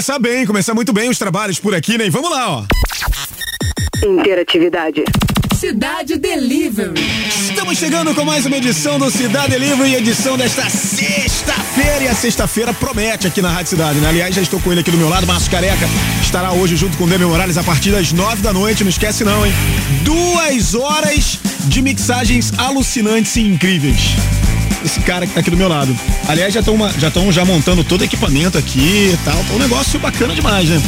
Começar bem, começar muito bem os trabalhos por aqui, né? E vamos lá, ó. Interatividade. Cidade Delivery. Estamos chegando com mais uma edição do Cidade Delivery, edição desta sexta-feira. E a sexta-feira promete aqui na Rádio Cidade, né? Aliás, já estou com ele aqui do meu lado, Márcio Careca. Estará hoje junto com o Demi Morales a partir das nove da noite. Não esquece, não, hein? Duas horas de mixagens alucinantes e incríveis. Esse cara que tá aqui do meu lado. Aliás, já estão já, tão já montando todo o equipamento aqui e tal. Tá um negócio bacana demais, né?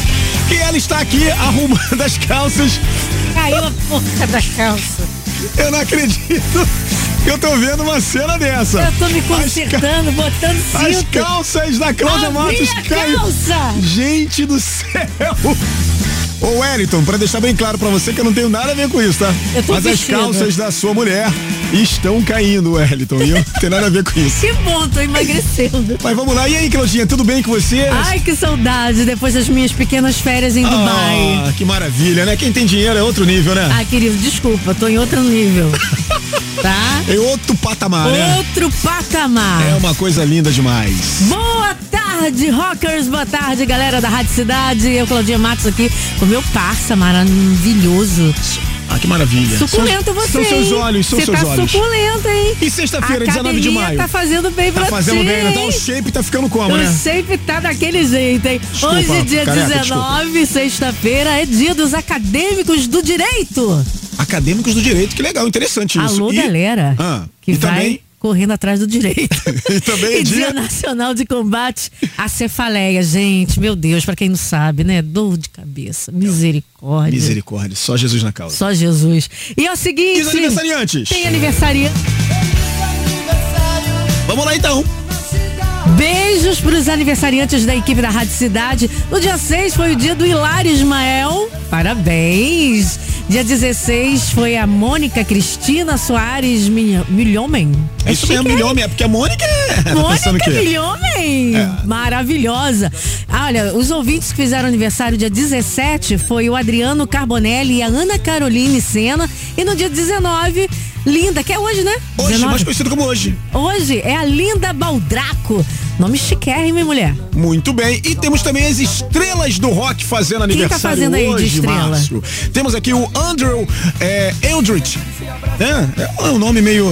E ela está aqui arrumando as calças. Caiu a porca das calças. Eu não acredito que eu tô vendo uma cena dessa. Eu tô me As ca- consertando, botando As cinto. calças da Cláudia Matos caiu. calça! Gente do céu! Ô Wellington, pra deixar bem claro pra você que eu não tenho nada a ver com isso, tá? Eu tô Mas as vestida. calças da sua mulher estão caindo, Wellington. E eu não tenho nada a ver com isso. Que bom, tô emagrecendo. Mas vamos lá. E aí, Claudinha, tudo bem com você? Ai, que saudade depois das minhas pequenas férias em Dubai. Ah, que maravilha, né? Quem tem dinheiro é outro nível, né? Ah, querido, desculpa, tô em outro nível. tá? Em outro patamar, né? Outro patamar. É uma coisa linda demais. Boa tarde, rockers. Boa tarde, galera da Rádio Cidade. Eu, Claudinha Matos, aqui com meu parça maravilhoso. Ah, que maravilha. Suculento são, você. São seus olhos, são seus tá olhos. suculento, hein? E sexta-feira, A 19 de maio. Tá fazendo bem pra Tá fazendo ti, bem, né? Então hein? o shape tá ficando como, O né? shape tá daquele jeito, hein? Desculpa, Hoje, dia careca, 19, sexta-feira, é dia dos acadêmicos do direito. Acadêmicos do direito, que legal, interessante isso. Alô, E- galera, Ah, que e vai também correndo atrás do direito. E também é E dia- Nacional de Combate à Cefaleia. Gente, meu Deus, pra quem não sabe, né? Dor de cabeça, misericórdia. Misericórdia, só Jesus na causa. Só Jesus. E é o seguinte... Os aniversariantes? Tem aniversariante. Vamos lá então. Beijos para os aniversariantes da equipe da Rádio Cidade. No dia 6 foi o dia do Hilário Ismael. Parabéns. Dia 16 foi a Mônica Cristina Soares Milho- Milhomem. É isso mesmo, milhomem, é porque a Mônica é. Tá Mônica que é. Milhomem. Maravilhosa. Olha, os ouvintes que fizeram aniversário dia 17 foi o Adriano Carbonelli e a Ana Caroline Sena. E no dia 19, Linda, que é hoje, né? Hoje, 19. mais conhecido como hoje. Hoje é a Linda Baldraco. Nome chiquérrimo, hein, mulher? Muito bem. E temos também as estrelas do rock fazendo Quem tá aniversário fazendo aí de hoje, estrela? Márcio. Temos aqui o Andrew é, Eldritch. né? É um nome meio.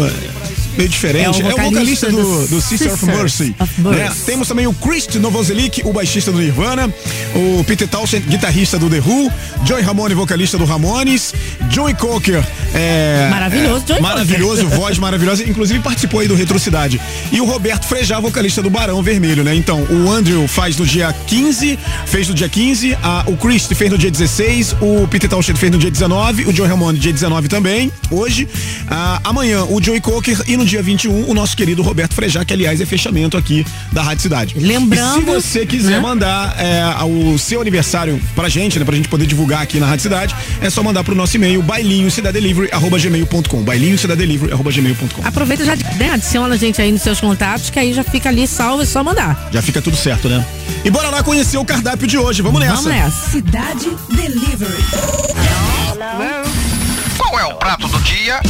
Meio diferente. É o É o vocalista vocalista do, do do Sister of Mercy. of Mercy. né? Temos também o Chris Novoselic, o baixista do Nirvana. O Peter Townshend, guitarrista do The Who. Joey Ramone, vocalista do Ramones. Joey Cocker. É, Maravilhoso, é, Joey Maravilhoso, voz maravilhosa. Inclusive participou aí do Retrocidade. E o Roberto Frejá, vocalista do Barão Vermelho, né? Então, o Andrew faz no dia 15, fez no dia 15, a, o Chris fez no dia 16, o Peter Townshend fez no dia 19, o Joey Ramone dia 19 também, hoje. Ah, amanhã, o Joey Cocker e no dia 21, o nosso querido Roberto Frejá, que aliás é fechamento aqui da Rádio Cidade. Lembrando, E se você quiser né? mandar é, o seu aniversário pra gente, né? Pra gente poder divulgar aqui na Rádio Cidade, é só mandar pro nosso e-mail bailinhocidadelivery.gmail.com bailinhocidadelivery.gmail.com Aproveita e já né, adiciona a gente aí nos seus contatos, que aí já fica ali salvo, é só mandar. Já fica tudo certo, né? E bora lá conhecer o cardápio de hoje. Vamos nessa. Vamos nessa. Cidade Delivery. Qual é o prato do dia?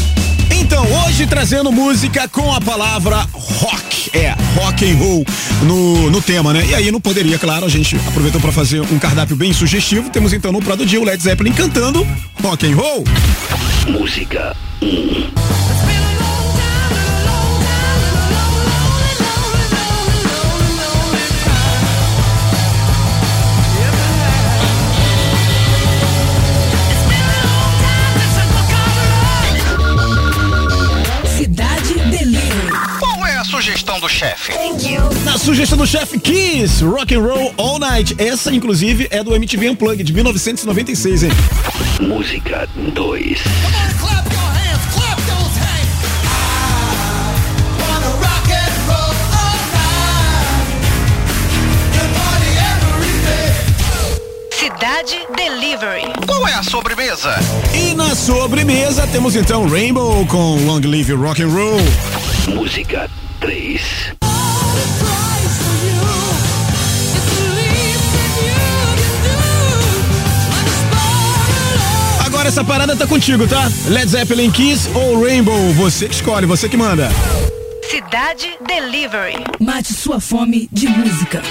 Então, hoje trazendo música com a palavra rock. É, rock and roll no, no tema, né? E aí não poderia, claro, a gente aproveitou para fazer um cardápio bem sugestivo. Temos então no Prado Dia o Led Zeppelin cantando rock and roll. Música 1. Chefe? Na sugestão do chefe Kiss, Rock and Roll All Night. Essa, inclusive, é do MTV Unplugged de 1996, hein? Música 2 Clap your hands, clap those hands. I wanna rock and roll all night. Good party every day. Cidade Delivery. Qual é a sobremesa? E na sobremesa temos então Rainbow com Long Live Rock and Roll. Música 3 Agora essa parada tá contigo, tá? Led Zeppelin Kiss ou Rainbow? Você que escolhe, você que manda. Cidade Delivery. Mate sua fome de música.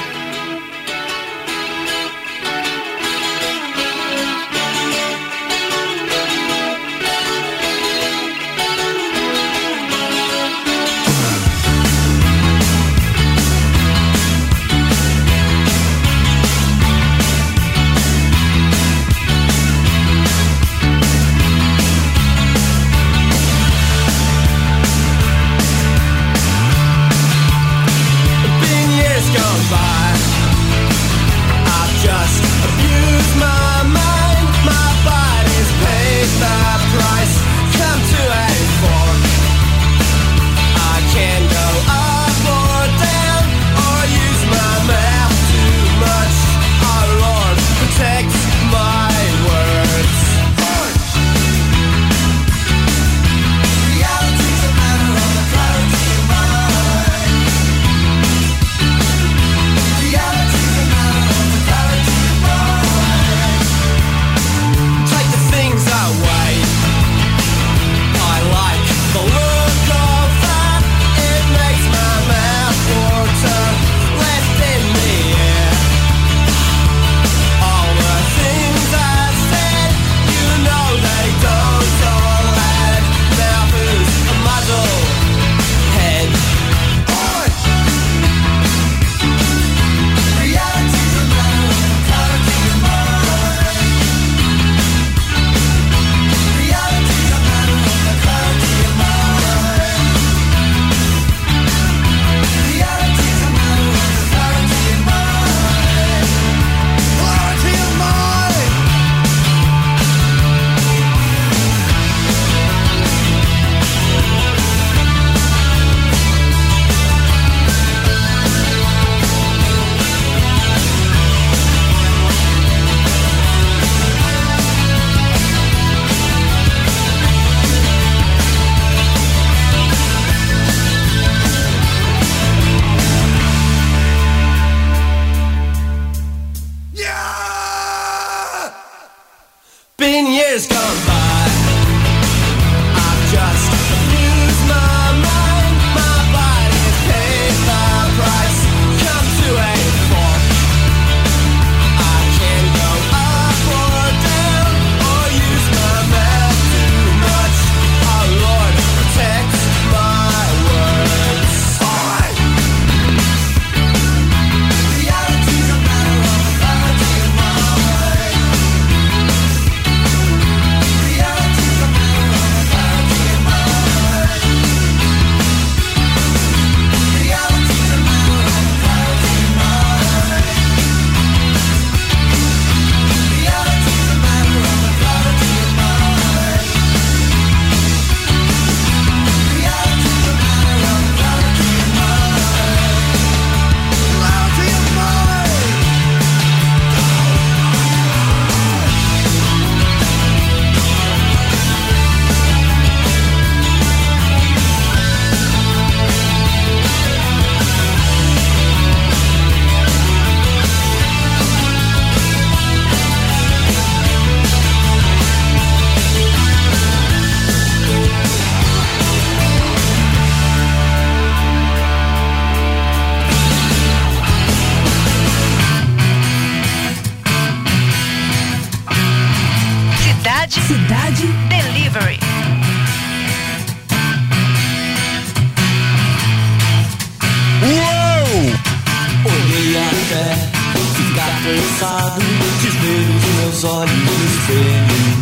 Meus olhos no espelho.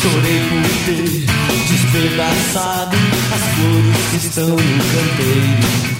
Chorei por ter despedaçado as flores que estão no canteiro.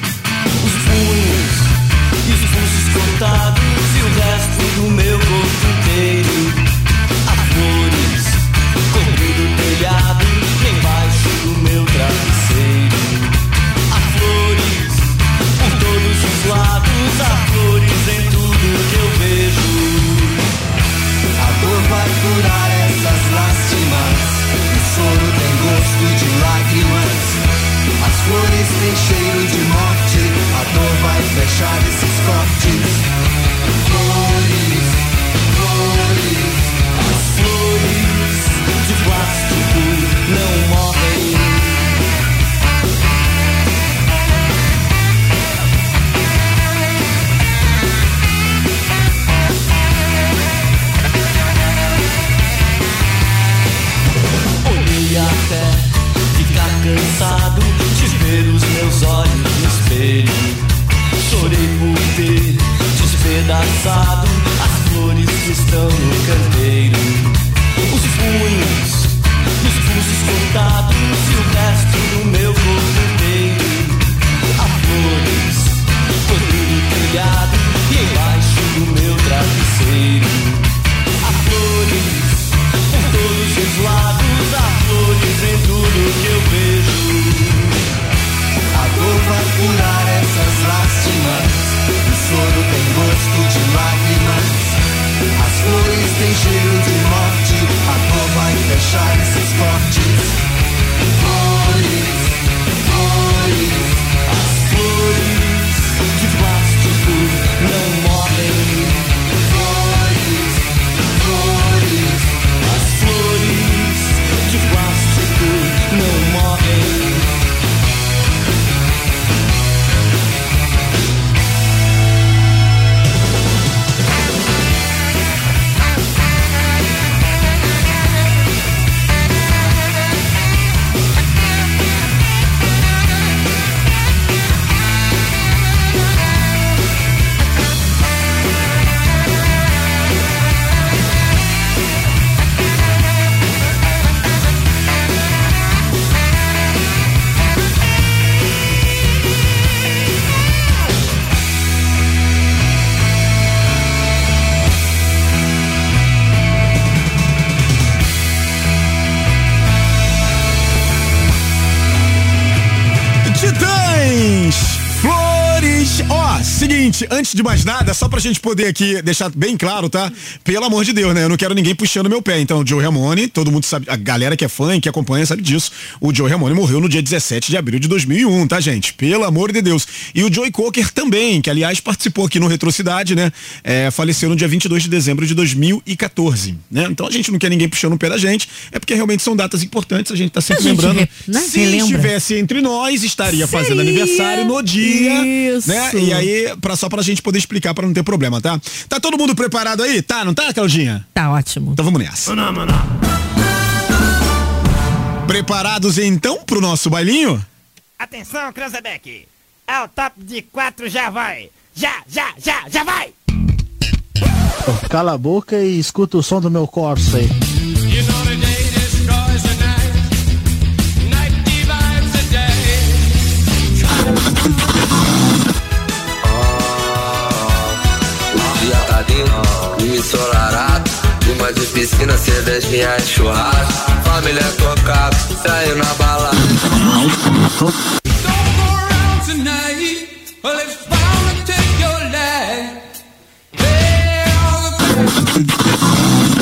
De mais nada, só pra gente poder aqui deixar bem claro, tá? Pelo amor de Deus, né? Eu não quero ninguém puxando meu pé. Então, o Joe Ramone, todo mundo sabe, a galera que é fã e que acompanha sabe disso. O Joe Ramone morreu no dia 17 de abril de 2001, tá, gente? Pelo amor de Deus. E o Joey Cocker também, que aliás participou aqui no Retrocidade, né? É, faleceu no dia 22 de dezembro de 2014, né? Então a gente não quer ninguém puxando o pé da gente, é porque realmente são datas importantes, a gente tá sempre gente lembrando. re- né? Se Relembra. estivesse entre nós, estaria fazendo Seria. aniversário no dia, Isso. né? E aí, pra, só pra gente poder explicar pra não ter problema, tá? Tá todo mundo preparado aí? Tá, não tá, Claudinha? Tá ótimo. Então vamos nessa. Preparados então pro nosso bailinho? Atenção, Cranzebeck! É o top de quatro, já vai! Já, já, já, já vai! Cala a boca e escuta o som do meu Corsa aí. Lindo, clima ensolarado Clima de piscina, cerveja, reais, churrasco Família tocada, saiu na balada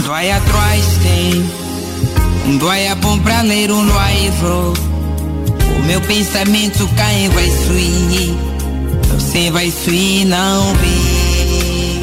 Dói atrás tem um dói bom pra ler um noivo. O meu pensamento cai vai suir. Você vai suir, não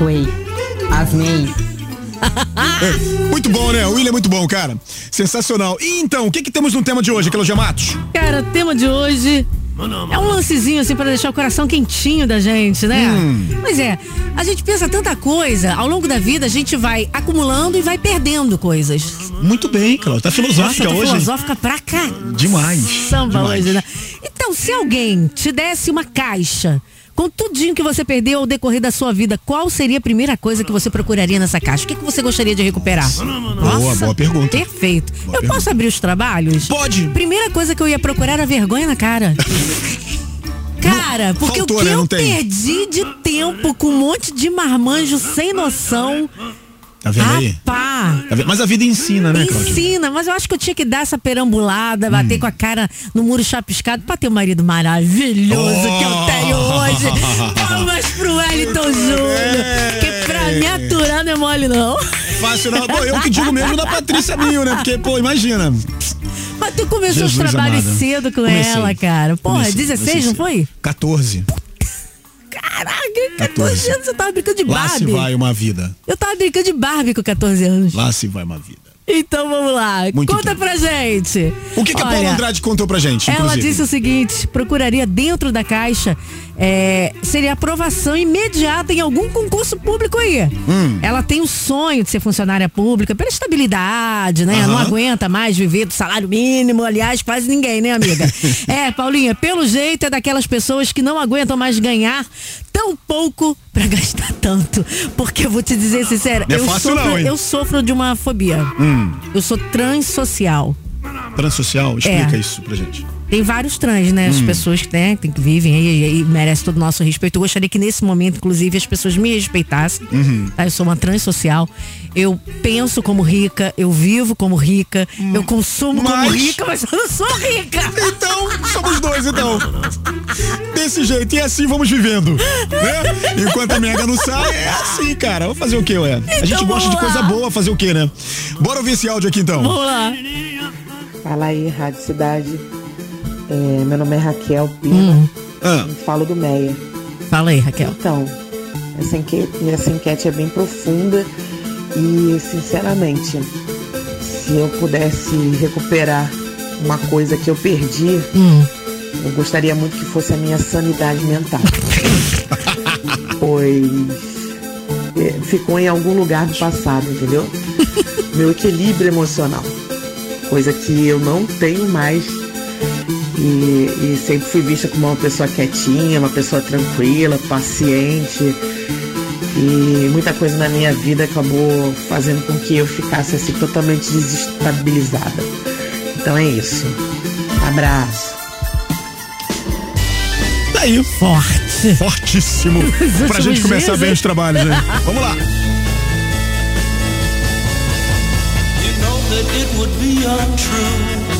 gostei. Asmei. Muito bom, né? O William é muito bom, cara. Sensacional. E então, o que que temos no tema de hoje, aquele Matos? Cara, o tema de hoje é um lancezinho assim pra deixar o coração quentinho da gente, né? Hum. Mas é, a gente pensa tanta coisa, ao longo da vida a gente vai acumulando e vai perdendo coisas. Muito bem, Cláudio. Tá filosófica Nossa, tô hoje. filosófica pra cá. Demais. Samba demais. hoje, né? Então, se alguém te desse uma caixa com tudinho que você perdeu ao decorrer da sua vida, qual seria a primeira coisa que você procuraria nessa caixa? O que, que você gostaria de recuperar? Boa, boa pergunta. Perfeito. Boa eu posso abrir os trabalhos? Pode. Primeira coisa que eu ia procurar era vergonha na cara. Cara, porque faltou, o que né? Eu perdi de tempo com um monte de marmanjo sem noção. Tá vendo aí? Pá. Tá vendo? Mas a vida ensina, né, Cláudio? Ensina, mas eu acho que eu tinha que dar essa perambulada, bater Hum. com a cara no muro chapiscado pra ter um marido maravilhoso que eu tenho hoje. Palmas pro Wellington Júnior. Que pra me aturar não é mole, não. Fácil não. Pô, eu que digo mesmo da Patrícia Mil, né? Porque, pô, imagina. Mas tu começou os Jesus trabalhos amado. cedo com Comecei. ela, cara. Porra, Comecei, 16, comecei não foi? 14. Caraca, 14 14. anos você tava brincando de Lá se Barbie. vai uma vida. Eu tava brincando de Barbie com 14 anos. Lá se vai uma vida. Então vamos lá, Muito conta pra gente. O que, que a Olha, Paula Andrade contou pra gente, Ela inclusive? disse o seguinte: procuraria dentro da caixa é, seria aprovação imediata em algum concurso público aí. Hum. Ela tem o sonho de ser funcionária pública pela estabilidade, né? Aham. Não aguenta mais viver do salário mínimo, aliás, quase ninguém, né, amiga? é, Paulinha, pelo jeito é daquelas pessoas que não aguentam mais ganhar tão pouco pra gastar tanto. Porque eu vou te dizer sincero, Não é eu, sofro, não, eu sofro de uma fobia. Hum. Eu sou transsocial. Transsocial, explica É. isso pra gente. Tem vários trans, né? As Hum. pessoas que, né, que vivem aí e, e merecem todo o nosso respeito. Eu gostaria que nesse momento, inclusive, as pessoas me respeitassem. Uhum. tá? Eu sou uma trans social. Eu penso como rica, eu vivo como rica, eu consumo como Mas- rica, mas eu não sou rica. Então, somos dois, então. Desse jeito. E assim vamos vivendo. Né? Enquanto a mega não sai, é assim, cara. Vou fazer o quê, ué? A gente Então gosta de coisa boa, fazer o quê, né? Bora ouvir esse áudio aqui, então. Vamos lá. Fala aí, Rádio Cidade. É, meu nome é Raquel Pina. Hum. Ah. Falo do Meia. Fala aí, Raquel. Então, essa enquete, essa enquete é bem profunda e, sinceramente, se eu pudesse recuperar uma coisa que eu perdi, Hum. eu gostaria muito que fosse a minha sanidade mental. pois é, ficou em algum lugar do passado, entendeu? Meu equilíbrio emocional. Coisa que eu não tenho mais. E, e sempre fui vista como uma pessoa quietinha, uma pessoa tranquila, paciente. E muita coisa na minha vida acabou fazendo com que eu ficasse assim totalmente desestabilizada. Então é isso. Abraço. Tá aí. Forte. Fortíssimo. Pra gente começar dias, bem hein? os trabalhos, né? Vamos lá. You know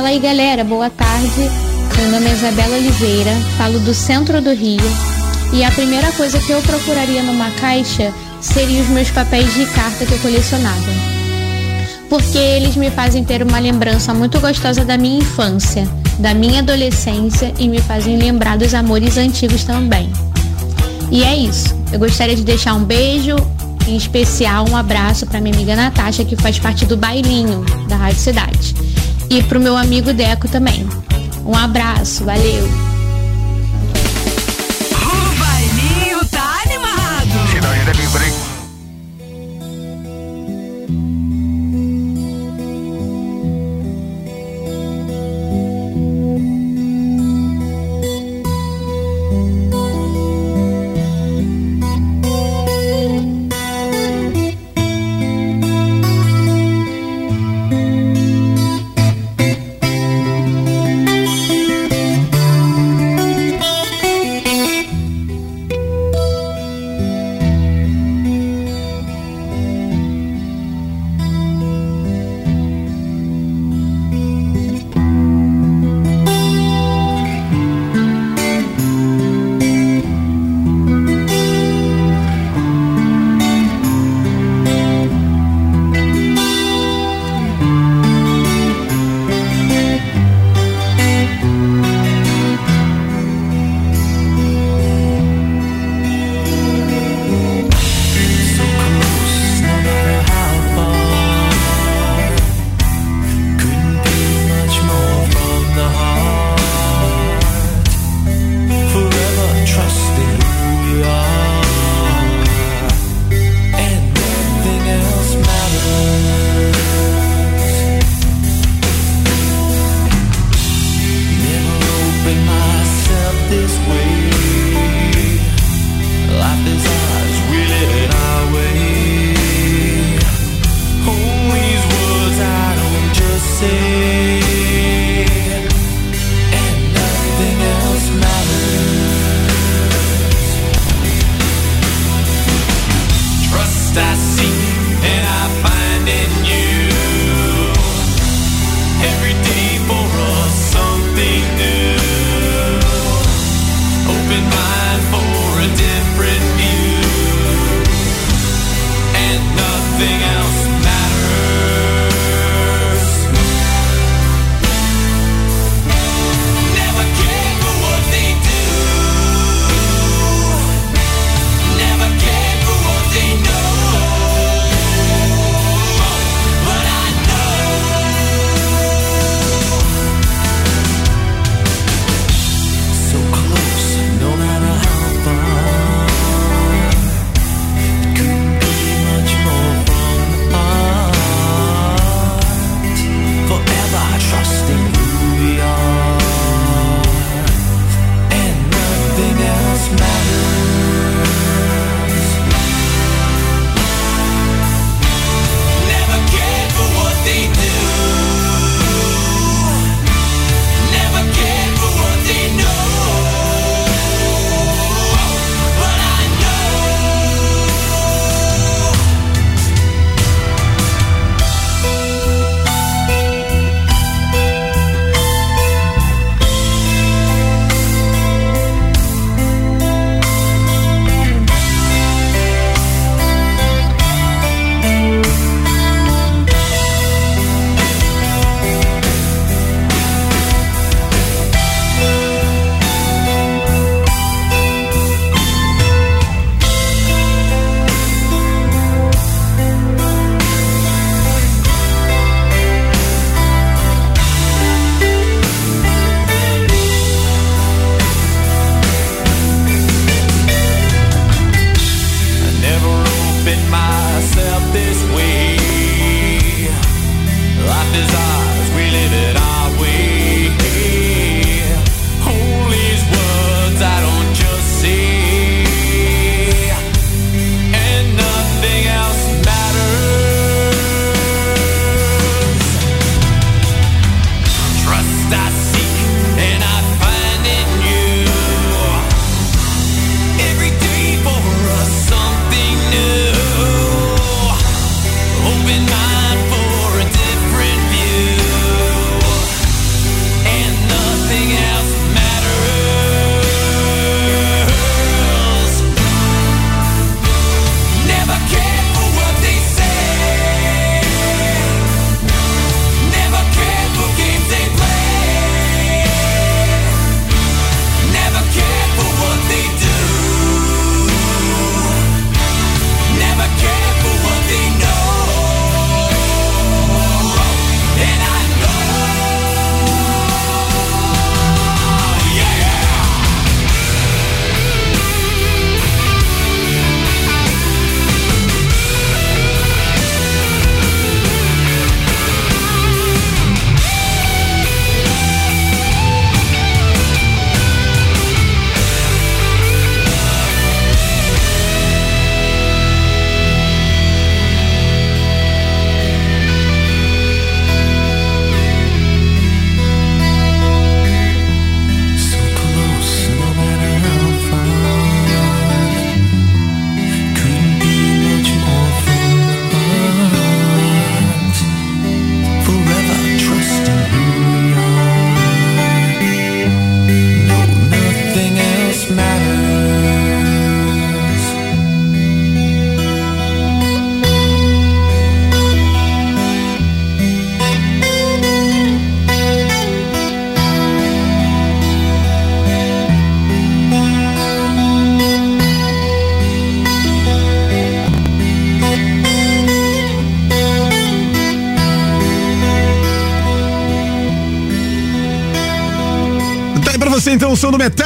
Fala aí galera, boa tarde. Meu nome é Isabela Oliveira, falo do centro do Rio. E a primeira coisa que eu procuraria numa caixa seriam os meus papéis de carta que eu colecionava. Porque eles me fazem ter uma lembrança muito gostosa da minha infância, da minha adolescência e me fazem lembrar dos amores antigos também. E é isso. Eu gostaria de deixar um beijo, em especial um abraço para minha amiga Natasha, que faz parte do bailinho da Rádio Cidade. E pro meu amigo Deco também. Um abraço, valeu!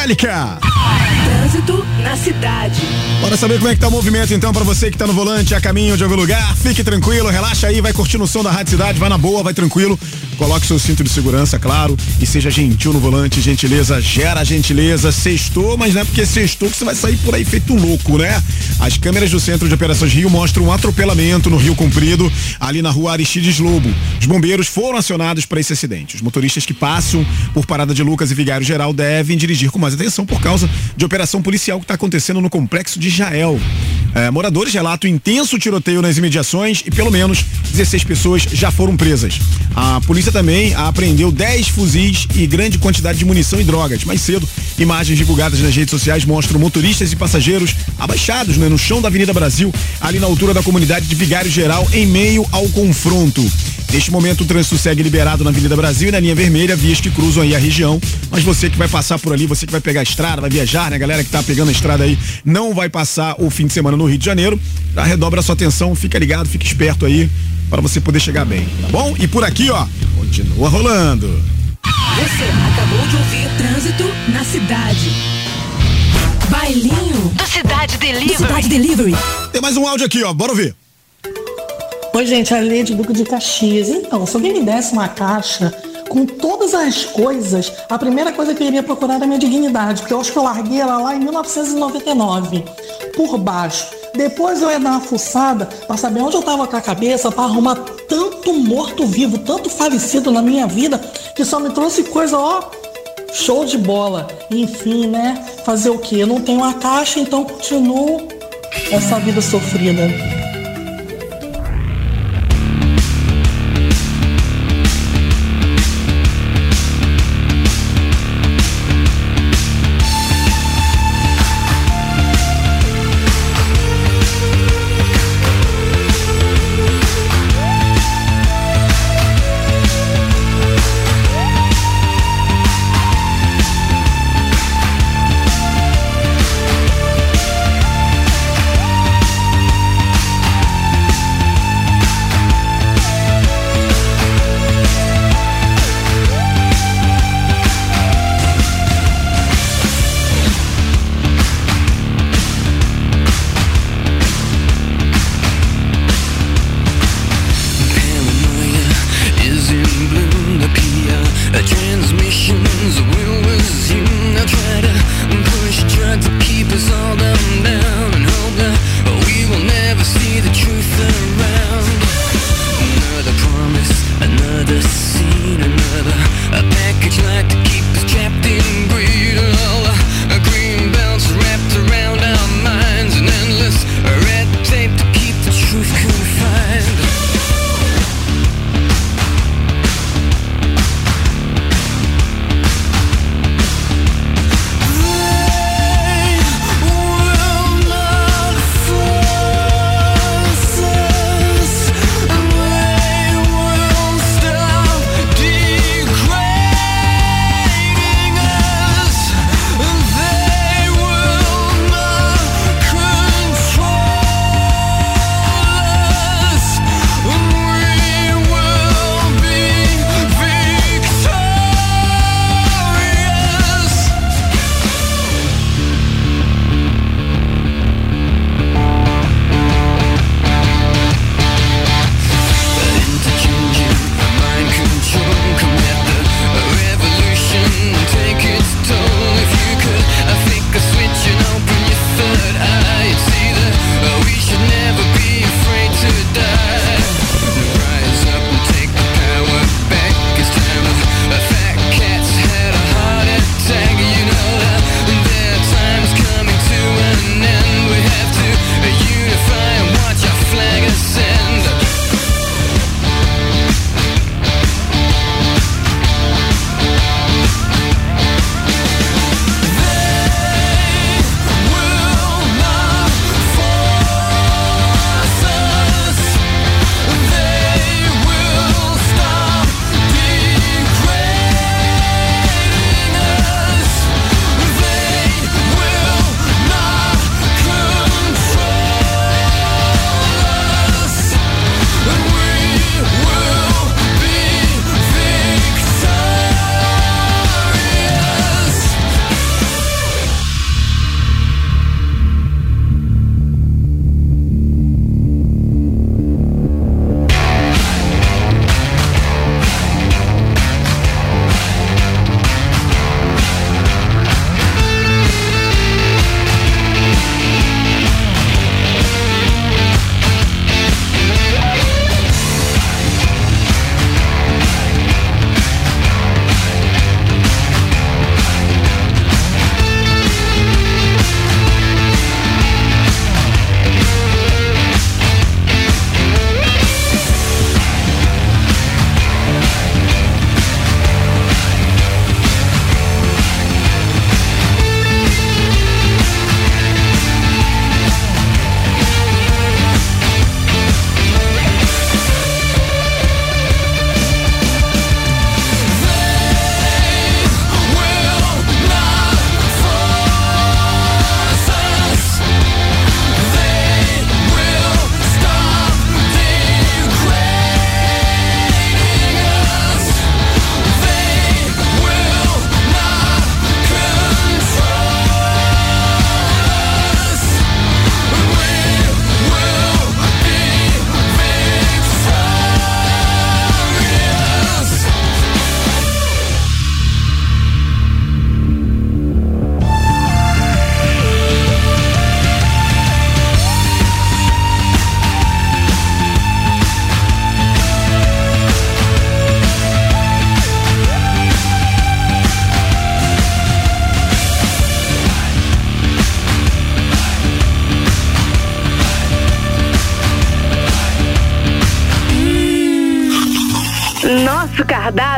Metallica. Trânsito na cidade. Bora saber como é que tá o movimento então pra você que tá no volante a caminho de algum lugar. Fique tranquilo, relaxa aí, vai curtindo o som da Rádio Cidade, vai na boa, vai tranquilo. Coloque seu cinto de segurança, claro, e seja gentil no volante. Gentileza gera gentileza. Sextou, mas não é porque sextou que você vai sair por aí feito louco, né? As câmeras do Centro de Operações Rio mostram um atropelamento no Rio Comprido, ali na rua Aristides Lobo. Os bombeiros foram acionados para esse acidente. Os motoristas que passam por Parada de Lucas e Vigário Geral devem dirigir com mais atenção por causa de operação policial que está acontecendo no complexo de Jael. É, moradores relatam intenso tiroteio nas imediações e pelo menos 16 pessoas já foram presas. A polícia também apreendeu 10 fuzis e grande quantidade de munição e drogas. Mais cedo, imagens divulgadas nas redes sociais mostram motoristas e passageiros abaixados né, no chão da Avenida Brasil, ali na altura da comunidade de Vigário Geral, em meio ao confronto. Neste momento, o trânsito segue liberado na Avenida Brasil e na linha vermelha, vias que cruzam aí a região. Mas você que vai passar por ali, você que vai pegar a estrada, vai viajar, né? Galera que tá pegando a estrada aí, não vai passar o fim de semana no Rio de Janeiro. Já redobra a sua atenção, fica ligado, fica esperto aí para você poder chegar bem, tá bom? E por aqui, ó, continua rolando. Você acabou de ouvir Trânsito na cidade. Bailinho do Cidade Delivery. Do Cidade Delivery. Tem mais um áudio aqui, ó, bora ouvir. Oi, gente, a Lady Duque de Caxias. Então, se alguém me desse uma caixa com todas as coisas, a primeira coisa que eu iria procurar era minha dignidade, porque eu acho que eu larguei ela lá em 1999, por baixo. Depois eu ia dar uma fuçada pra saber onde eu tava com a cabeça pra arrumar tanto morto-vivo, tanto falecido na minha vida, que só me trouxe coisa, ó, show de bola. Enfim, né? Fazer o quê? Eu não tenho uma caixa, então continuo essa vida sofrida.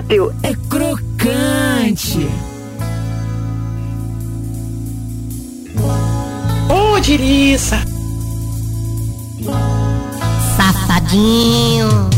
Cardápio é crocante. Ô, Diriça. Safadinho.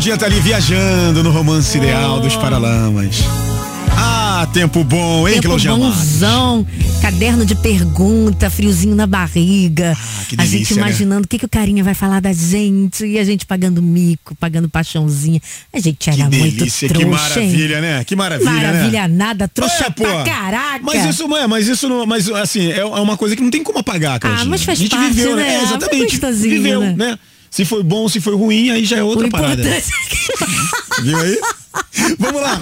Claudinha tá ali viajando no romance ideal dos Paralamas. Ah, tempo bom, hein, Tempo Claudinha? Bonzão, caderno de pergunta, friozinho na barriga. Ah, que a gente delícia, né? imaginando o que, que o carinha vai falar da gente. E a gente pagando mico, pagando paixãozinha. A gente era Que muito delícia, trouxa, que maravilha, hein? né? Que maravilha, Maravilha né? nada, trouxa É, pô. pra caraca. Mas isso não é, mas isso não, mas assim, é uma coisa que não tem como apagar, Claudinha. mas faz a gente parte, viveu, né? né? É, Ah, foi exatamente. gostosinho, viveu, né? né? Se foi bom, se foi ruim, aí já é outra O parada. importante Viu aí? Vamos lá.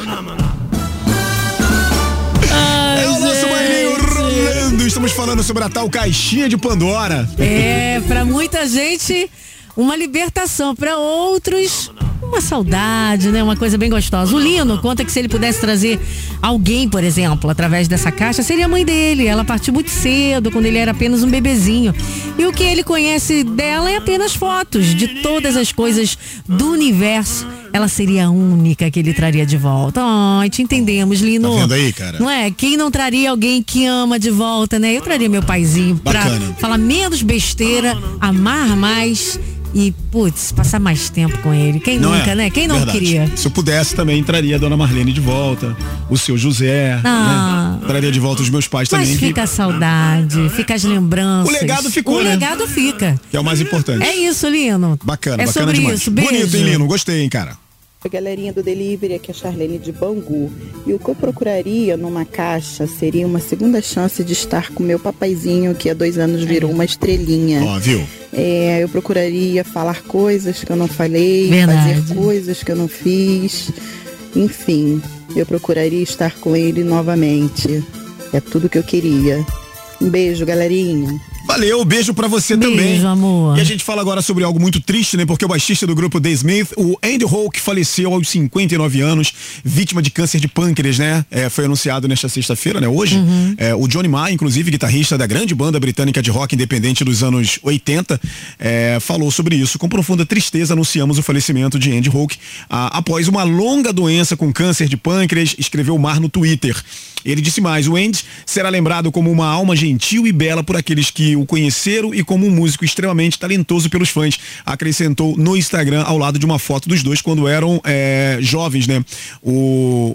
Ai, é o nosso bailinho rolando. Estamos falando sobre a tal caixinha de Pandora. É, pra muita gente, uma libertação. Pra outros, uma saudade, né? Uma coisa bem gostosa. O Lino conta que se ele pudesse trazer alguém, por exemplo, através dessa caixa, seria a mãe dele. Ela partiu muito cedo, quando ele era apenas um bebezinho. E o que ele conhece dela é apenas fotos de todas as coisas do universo ela seria a única que ele traria de volta. Ai, te entendemos, Lino. Tá vendo aí, cara? Não é? Quem não traria alguém que ama de volta, né? Eu traria meu paizinho pra Bacana. falar menos besteira, amar mais e, putz, passar mais tempo com ele. Quem nunca, é? né? Quem não Verdade. queria? Se eu pudesse também, traria a dona Marlene de volta, o seu José, Ah. né? Traria de volta os meus pais Mas também. que- fica a saudade, fica as lembranças. O legado ficou, O né? legado fica. Que é o mais importante. É isso, Lino. Bacana, é bacana sobre demais. isso. Beijo. Bonito, hein, Lino? Gostei, hein, cara. Oi, galerinha do Delivery, aqui é a Charlene de Bangu. E o que eu procuraria numa caixa seria uma segunda chance de estar com meu papaizinho, que há dois anos virou uma estrelinha. Ó, viu? É, eu procuraria falar coisas que eu não falei, Verdade. fazer coisas que eu não fiz. Enfim, eu procuraria estar com ele novamente. É tudo que eu queria. Um beijo, galerinha. Valeu, beijo pra você Beijo, também. amor. E a gente fala agora sobre algo muito triste, né? Porque o baixista do grupo The Smith, o Andy Hawke, faleceu aos 59 anos, vítima de câncer de pâncreas, né? É, foi anunciado nesta sexta-feira, né? Hoje. Uhum. É, o Johnny Marr, inclusive, guitarrista da grande banda britânica de rock independente dos anos 80, é, falou sobre isso. Com profunda tristeza, anunciamos o falecimento de Andy Hawke ah, após uma longa doença com câncer de pâncreas, escreveu Marr no Twitter. Ele disse mais: o Andy será lembrado como uma alma gentil e bela por aqueles que o conheceram e como um músico extremamente talentoso pelos fãs. Acrescentou no Instagram ao lado de uma foto dos dois quando eram é, jovens, né? O,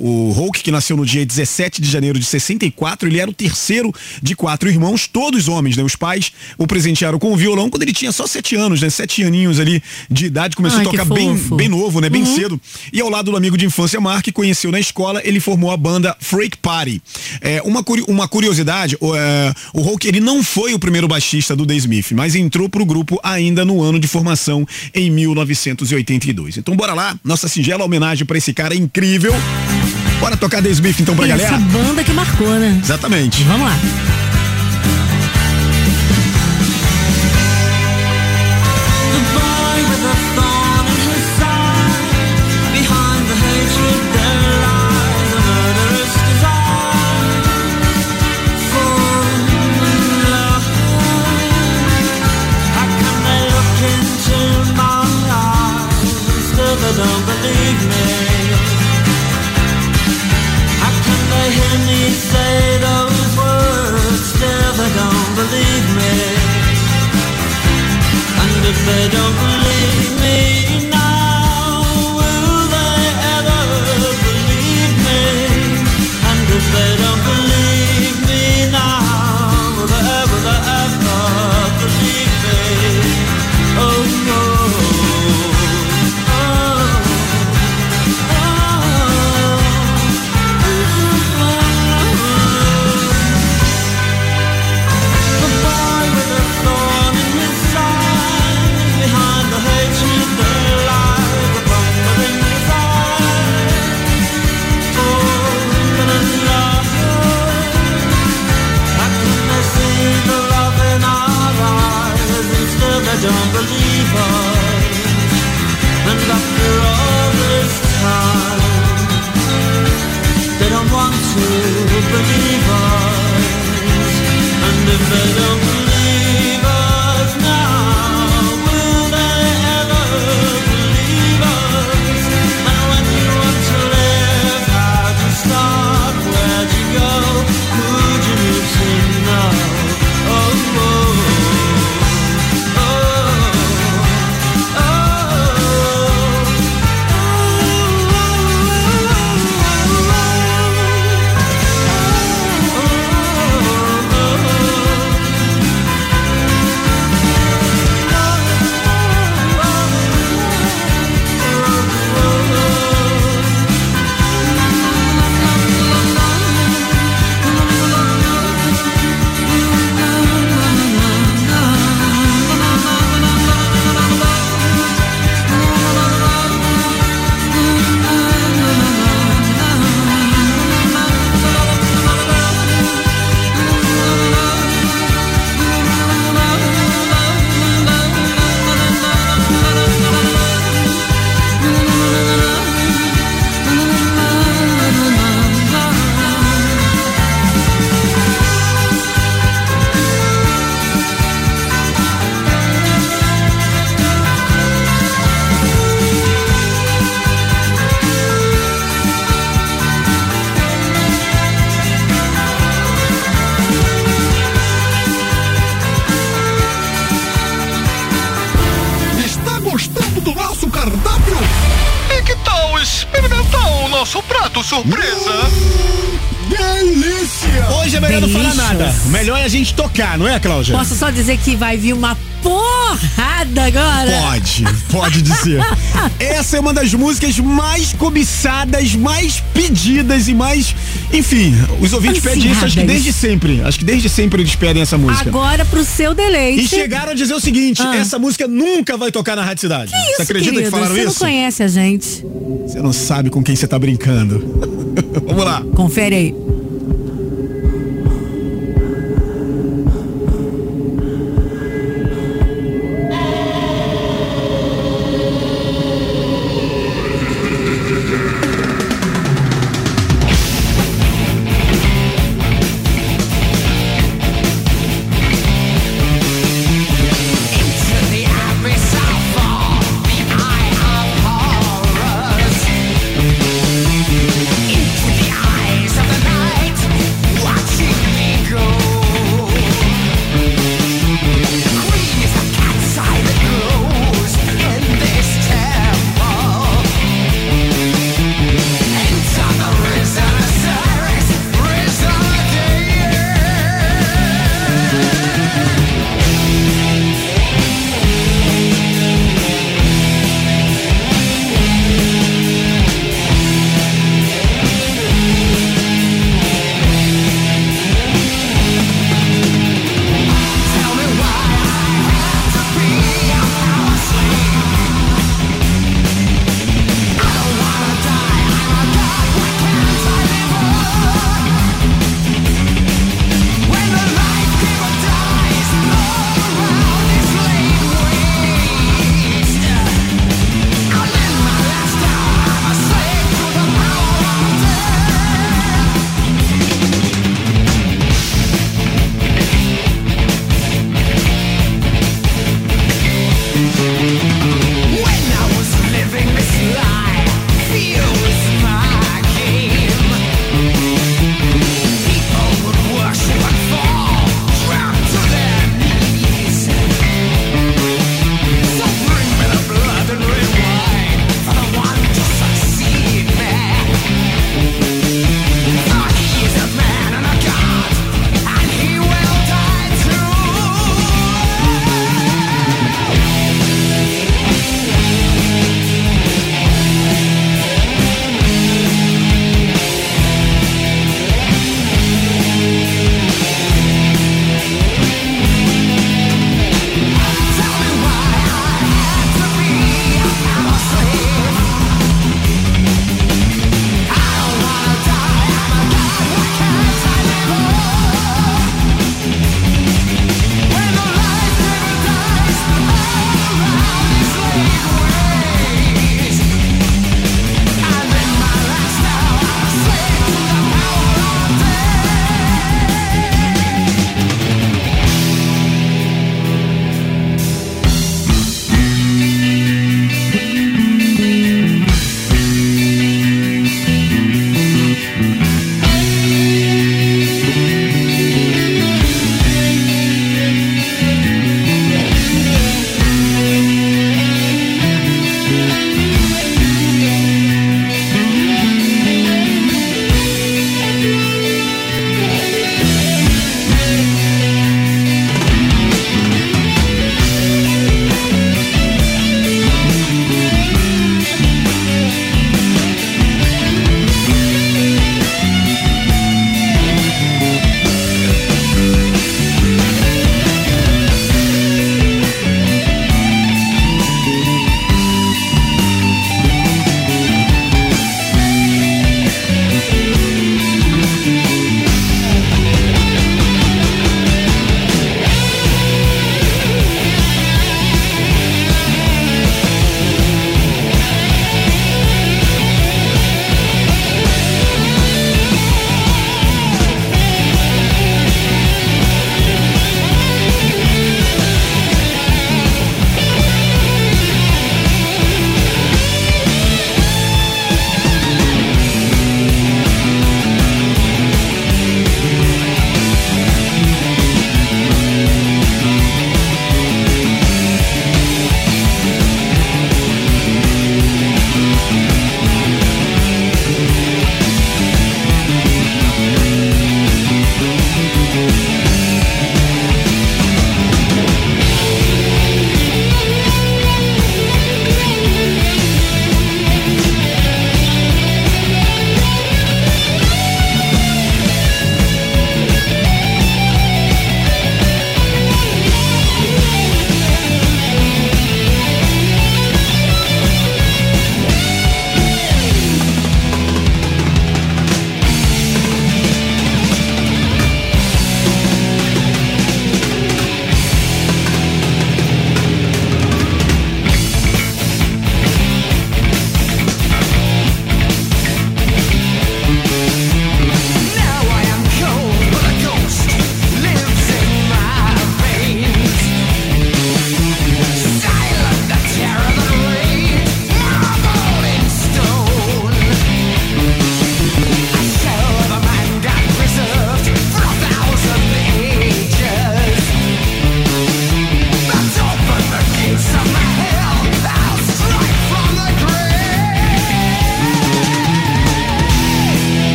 o Hulk, que nasceu no dia 17 de janeiro de 64, ele era o terceiro de quatro irmãos, todos homens, né? Os pais o presentearam com o violão quando ele tinha só sete anos, né? Sete aninhos ali de idade, começou Ai, a tocar bem, bem novo, né? Bem Uhum. cedo. E ao lado do amigo de infância Mark, que conheceu na escola, ele formou a banda Freak Party. É, uma, uma curiosidade, o, é, o Hulk, ele não foi o primeiro baixista do The Smith, mas entrou pro grupo ainda no ano de formação, em 1982. Então bora lá, nossa singela homenagem pra esse cara incrível. Bora tocar The Smith então pra Essa galera? banda que marcou, né? Exatamente. Vamos lá. Muito surpresa. Delícia! Hoje é melhor não falar nada. Melhor é a gente tocar, não é, Cláudia? Posso só dizer que vai vir uma porrada agora? Pode, pode dizer. Essa é uma das músicas mais cobiçadas, mais pedidas e mais. Enfim, os ouvintes pedem isso, acho que desde sempre. Acho que desde sempre eles pedem essa música. Agora pro seu deleite. E chegaram a dizer o seguinte: Ah. essa música nunca vai tocar na Rádio Cidade. Que isso, você acredita querido? que falaram Você isso? não conhece a gente. Você não sabe com quem você tá brincando. Vamos lá. Confere aí.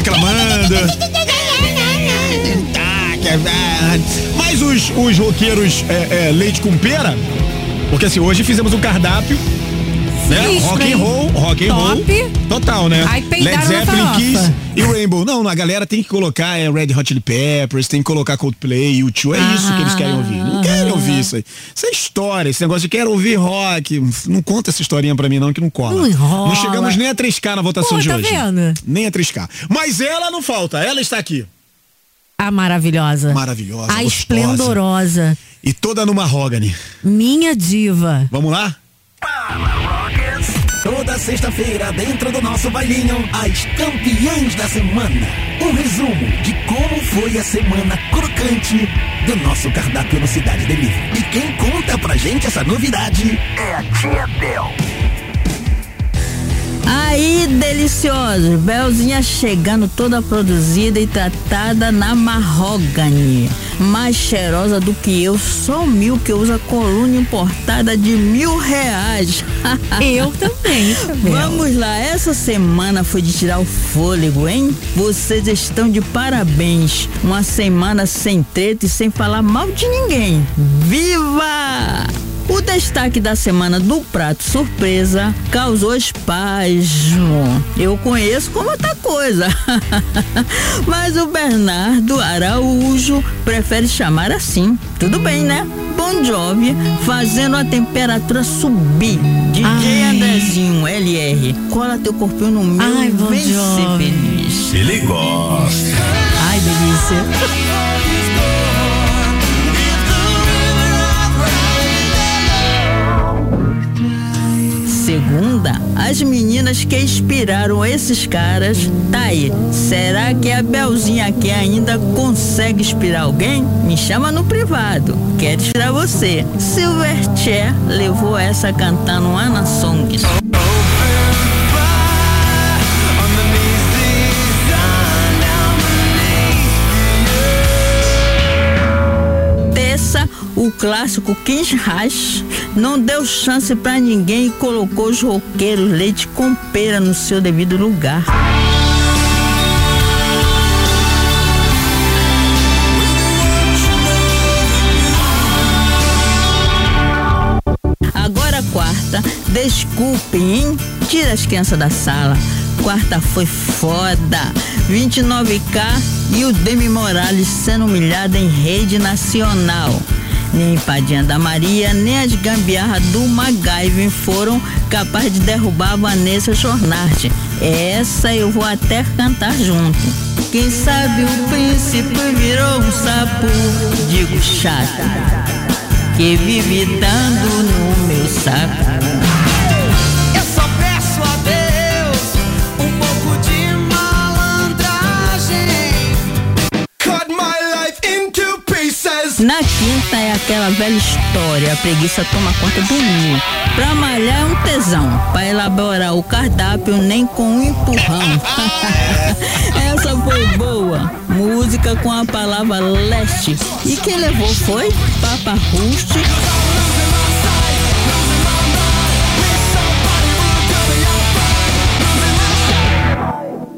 Reclamando. Tá, é- Mas os, os roqueiros é, é, leite com pera, porque assim, hoje fizemos um cardápio. Né? Sinistro, Rock and roll, rock and roll. Total, né? Led Zeppelin. Kiss e Rainbow. Não, a galera tem que colocar é, Red Hot Chili Peppers, tem que colocar Coldplay, U2. É isso que eles querem ouvir. Ouvir isso aí. Isso é história, esse negócio de quero ouvir rock. Não conta essa historinha pra mim não, que não cola. Não enrola. Não chegamos nem a 3K na votação Pô, de tá hoje. vendo? Nem a 3K. Mas ela não falta, ela está aqui. A maravilhosa. Maravilhosa, A gostosa. esplendorosa. E toda no mahogany. Minha diva. Vamos lá? Toda sexta-feira, dentro do nosso bailinho, as campeãs da semana. Um resumo de como foi a semana crocante do nosso cardápio no Cidade Delivery. E quem conta pra gente essa novidade é a Tia Bel. Aí, deliciosos, Belzinha chegando toda produzida e tratada na marrogane. Mais cheirosa do que eu, só mil que usa coluna importada de mil reais. Eu também. Vamos lá, essa semana foi de tirar o fôlego, hein? Vocês estão de parabéns. Uma semana sem treta e sem falar mal de ninguém. Viva! O destaque da semana do prato surpresa causou espasmo. Eu conheço como outra coisa. Mas o Bernardo Araújo prefere chamar assim. Tudo bem, né? Bon Jovi fazendo a temperatura subir. DJ Ai. Andrezinho LR, cola teu corpinho no meu Ai, e Bon vem ser feliz. Ele gosta. Ai, delícia. Segunda, as meninas que inspiraram esses caras, tá aí. Será que a Belzinha aqui ainda consegue inspirar alguém? Me chama no privado. Quero inspirar você. Silverchair levou essa cantando Ana Songs. O clássico Kings Rush não deu chance pra ninguém e colocou os roqueiros leite com pera no seu devido lugar. Agora quarta, desculpem, hein? Tira as crianças da sala. Quarta foi foda. 29K e o Demi Morales sendo humilhado em rede nacional. Nem Padinha da Maria, nem as gambiarras do MacGyver foram capazes de derrubar a Vanessa Jornarte. Essa eu vou até cantar junto. Quem sabe o príncipe virou um sapo, digo chato que vive dando no meu saco. Na quinta é aquela velha história, a preguiça toma conta do mundo. Pra malhar é um tesão, pra elaborar o cardápio nem com um empurrão. Essa foi boa, música com a palavra leste. E quem levou foi Papa Rust.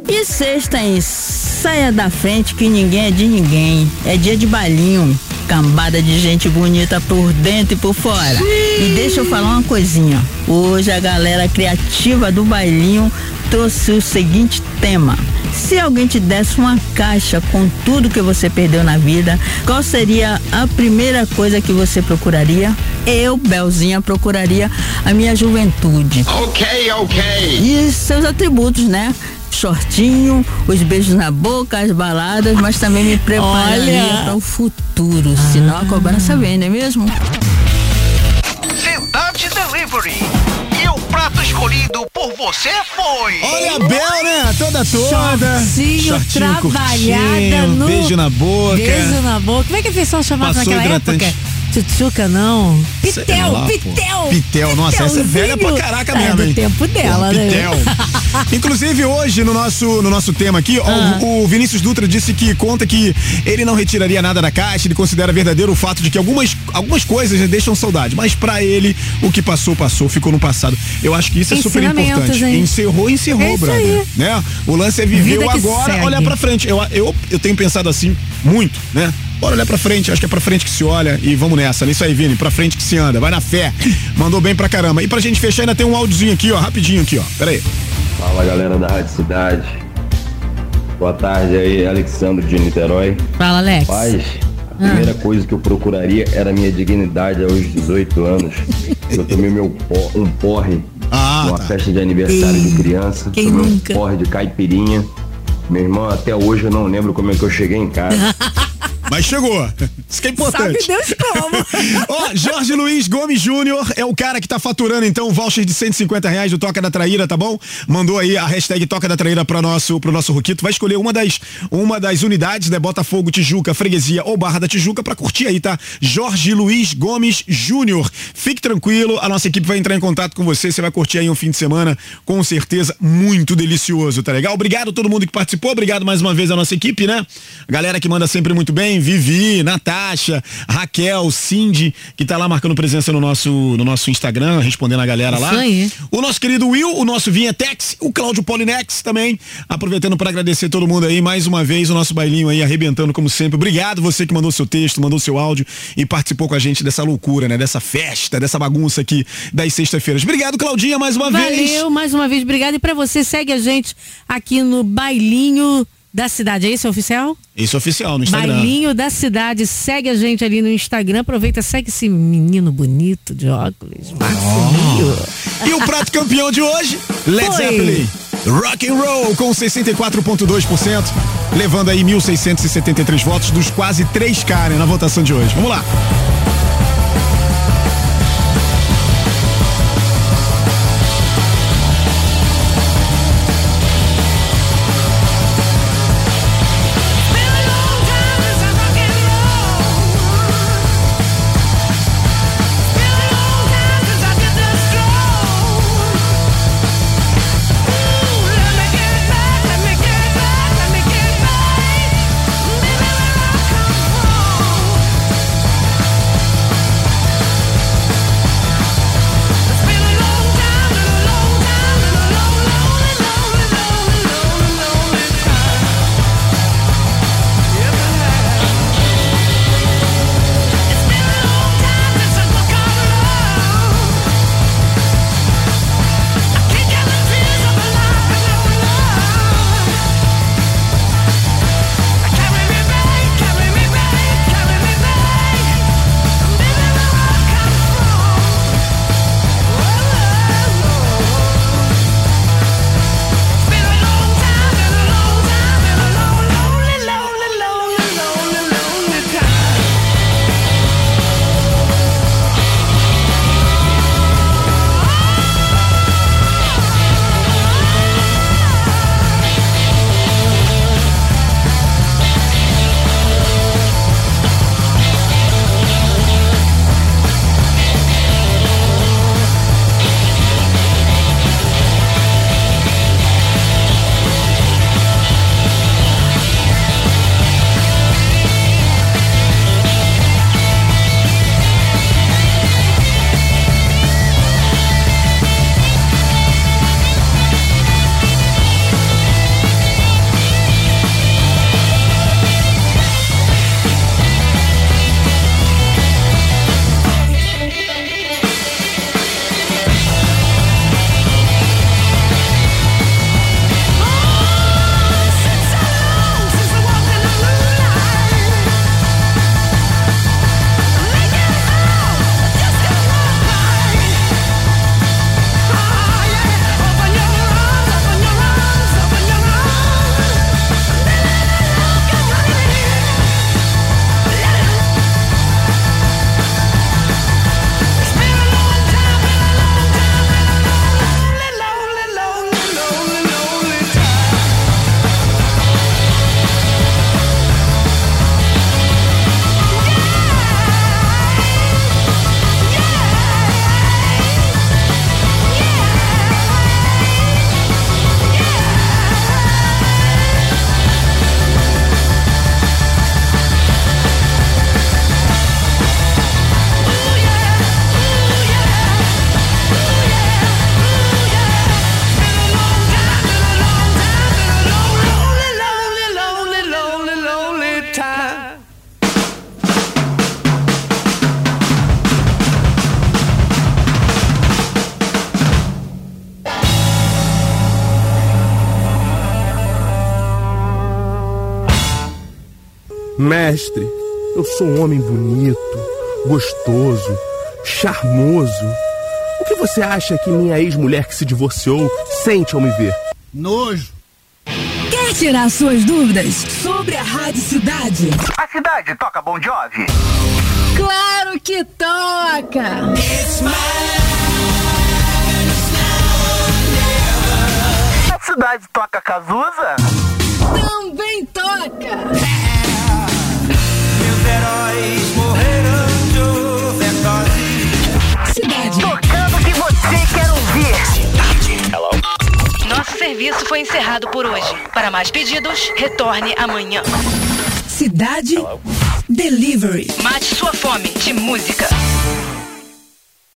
E sexta em saia da frente que ninguém é de ninguém. É dia de balinho. Cambada de gente bonita por dentro e por fora. E deixa eu falar uma coisinha. Hoje a galera criativa do bailinho trouxe o seguinte tema. Se alguém te desse uma caixa com tudo que você perdeu na vida, qual seria a primeira coisa que você procuraria? Eu, Belzinha, procuraria a minha juventude. Ok, ok. E seus atributos, né? Shortinho, os beijos na boca, as baladas, mas também me prepararia Olha. para o futuro. Senão a cobrança vem, não é mesmo? Cidade Delivery. E o prato escolhido por você foi. Olha a Bel, né? Toda toda. Shortinho, trabalhada curtinho, no- Beijo na boca. Beijo na boca. Como é que a pessoa chamava Passou naquela hidratante. época? Tchutchuca, não. Pitel, lá, pitel. Pitel, nossa, essa é velha pra caraca É mesmo, do hein? tempo dela, Pô, né? Pitel. Inclusive, hoje, no nosso, no nosso tema aqui, ó, Ah. o, o Vinícius Dutra disse que conta que ele não retiraria nada da caixa, ele considera verdadeiro o fato de que algumas, algumas coisas né, deixam saudade, mas pra ele, o que passou, passou, ficou no passado. Eu acho que isso é super importante. hein? Encerrou, encerrou, É brother. Né? O lance é viver o agora, segue. olhar pra frente. Eu, eu, eu tenho pensado assim muito, né? Bora olhar pra frente, acho que é pra frente que se olha e vamos nessa. Nisso aí, Vini, pra frente que se anda, vai na fé. Mandou bem pra caramba. E pra gente fechar, ainda tem um áudiozinho aqui, ó, rapidinho aqui, ó. Pera aí. Fala galera da Rádio Cidade. Boa tarde aí, Alexandre de Niterói. Fala, Alex. Paz, a primeira coisa que eu procuraria era a minha dignidade aos 18 anos. Eu tomei meu pó- um porre numa festa de aniversário de criança. Quem tomei nunca? um porre de caipirinha. Meu irmão, até hoje eu não lembro como é que eu cheguei em casa. Mas chegou. Isso que é importante. Sabe Deus como. Ó, Jorge Luiz Gomes Júnior é o cara que tá faturando, então, o voucher de 150 reais do Toca da Traíra, tá bom? Mandou aí a hashtag Toca da Traíra pra nosso, pro nosso Ruquito. Vai escolher uma das, uma das unidades, né? Botafogo, Tijuca, Freguesia ou Barra da Tijuca pra curtir aí, tá? Jorge Luiz Gomes Júnior. Fique tranquilo, a nossa equipe vai entrar em contato com você. Você vai curtir aí um fim de semana, com certeza, muito delicioso, tá legal? Obrigado a todo mundo que participou. Obrigado mais uma vez à nossa equipe, né? A galera que manda sempre muito bem. Vivi, Natasha, Raquel, Cindy, que tá lá marcando presença no nosso, no nosso Instagram, respondendo a galera lá. Isso aí. O nosso querido Will, o nosso Vinhetex, o Cláudio Polinex também. Aproveitando para agradecer todo mundo aí, mais uma vez, o nosso bailinho aí arrebentando como sempre. Obrigado você que mandou seu texto, mandou seu áudio e participou com a gente dessa loucura, né? Dessa festa, dessa bagunça aqui das sexta-feiras. Obrigado, Claudinha, mais uma vez. Valeu, mais uma vez, obrigado. E pra você, segue a gente aqui no Bailinho da Cidade. É isso, oficial? Isso oficial no Instagram. Bailinho da Cidade. Segue a gente ali no Instagram. Aproveita, segue esse menino bonito de óculos. Marcelinho. E o prato campeão de hoje, Led Foi. Zeppelin. Rock and Roll com 64,2%, levando aí 1.673 votos dos quase 3K né, na votação de hoje. Vamos lá. Mestre, eu sou um homem bonito, gostoso, charmoso. O que você acha que minha ex-mulher que se divorciou sente ao me ver? Nojo. Quer tirar suas dúvidas sobre a Rádio Cidade? A cidade toca Bon Jovi? Claro que toca! A cidade toca Cazuza? Também toca! Serviço foi encerrado por hoje. Para mais pedidos, retorne amanhã. Cidade Delivery. Mate sua fome de música.